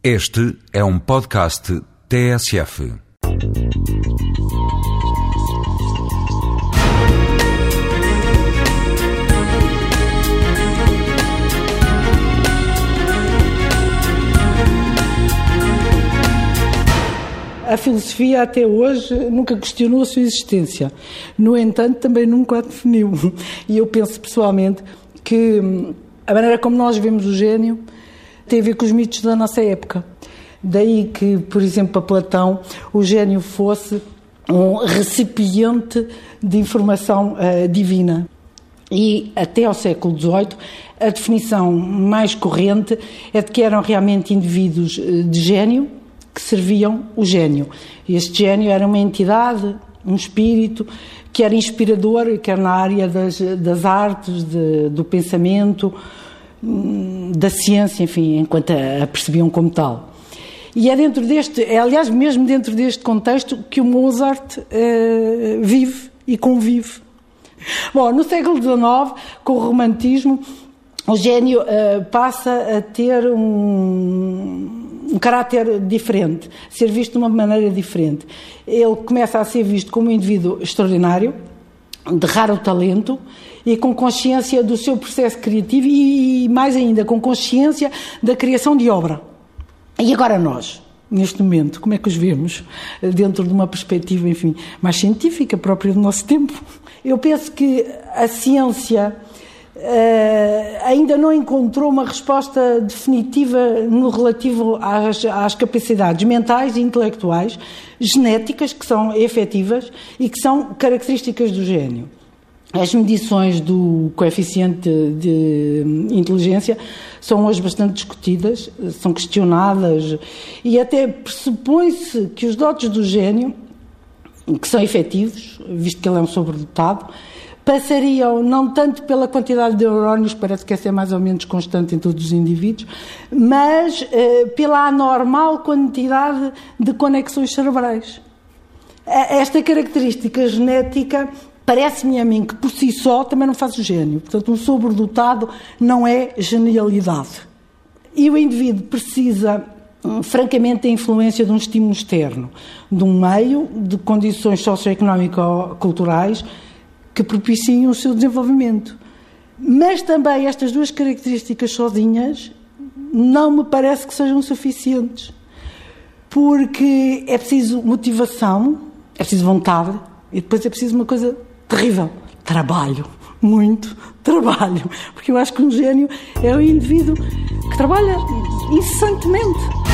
Este é um podcast TSF. A filosofia até hoje nunca questionou a sua existência. No entanto, também nunca a definiu. E eu penso pessoalmente que hum, a maneira como nós vemos o gênio tem a ver com os mitos da nossa época. Daí que, por exemplo, para Platão, o gênio fosse um recipiente de informação uh, divina. E até ao século XVIII, a definição mais corrente é de que eram realmente indivíduos eh, de gênio que serviam o gênio. Este gênio era uma entidade, um espírito, que era inspirador, quer na área das, das artes, de, do pensamento, da ciência, enfim, enquanto a, a percebiam como tal. E é dentro deste, é aliás mesmo dentro deste contexto que o Mozart eh, vive e convive. Bom, no século XIX, com o romantismo, o gênio uh, passa a ter um, um caráter diferente, ser visto de uma maneira diferente. Ele começa a ser visto como um indivíduo extraordinário, de raro talento e com consciência do seu processo criativo e, mais ainda, com consciência da criação de obra. E agora nós, neste momento, como é que os vemos? Dentro de uma perspectiva, enfim, mais científica, própria do nosso tempo. Eu penso que a ciência uh, ainda não encontrou uma resposta definitiva no relativo às, às capacidades mentais e intelectuais, genéticas, que são efetivas e que são características do gênio. As medições do coeficiente de inteligência são hoje bastante discutidas, são questionadas e até pressupõe-se que os dotes do gênio, que são efetivos, visto que ele é um sobredotado, passariam não tanto pela quantidade de neurónios, parece que essa é mais ou menos constante em todos os indivíduos, mas eh, pela anormal quantidade de conexões cerebrais. Esta característica genética Parece-me a mim que por si só também não faz o gênio. Portanto, um sobredotado não é genialidade. E o indivíduo precisa, hum, francamente, da influência de um estímulo externo, de um meio, de condições socioeconómico-culturais que propiciem o seu desenvolvimento. Mas também estas duas características sozinhas não me parece que sejam suficientes. Porque é preciso motivação, é preciso vontade e depois é preciso uma coisa terrível. Trabalho. Muito trabalho. Porque eu acho que um gênio é um indivíduo que trabalha incessantemente.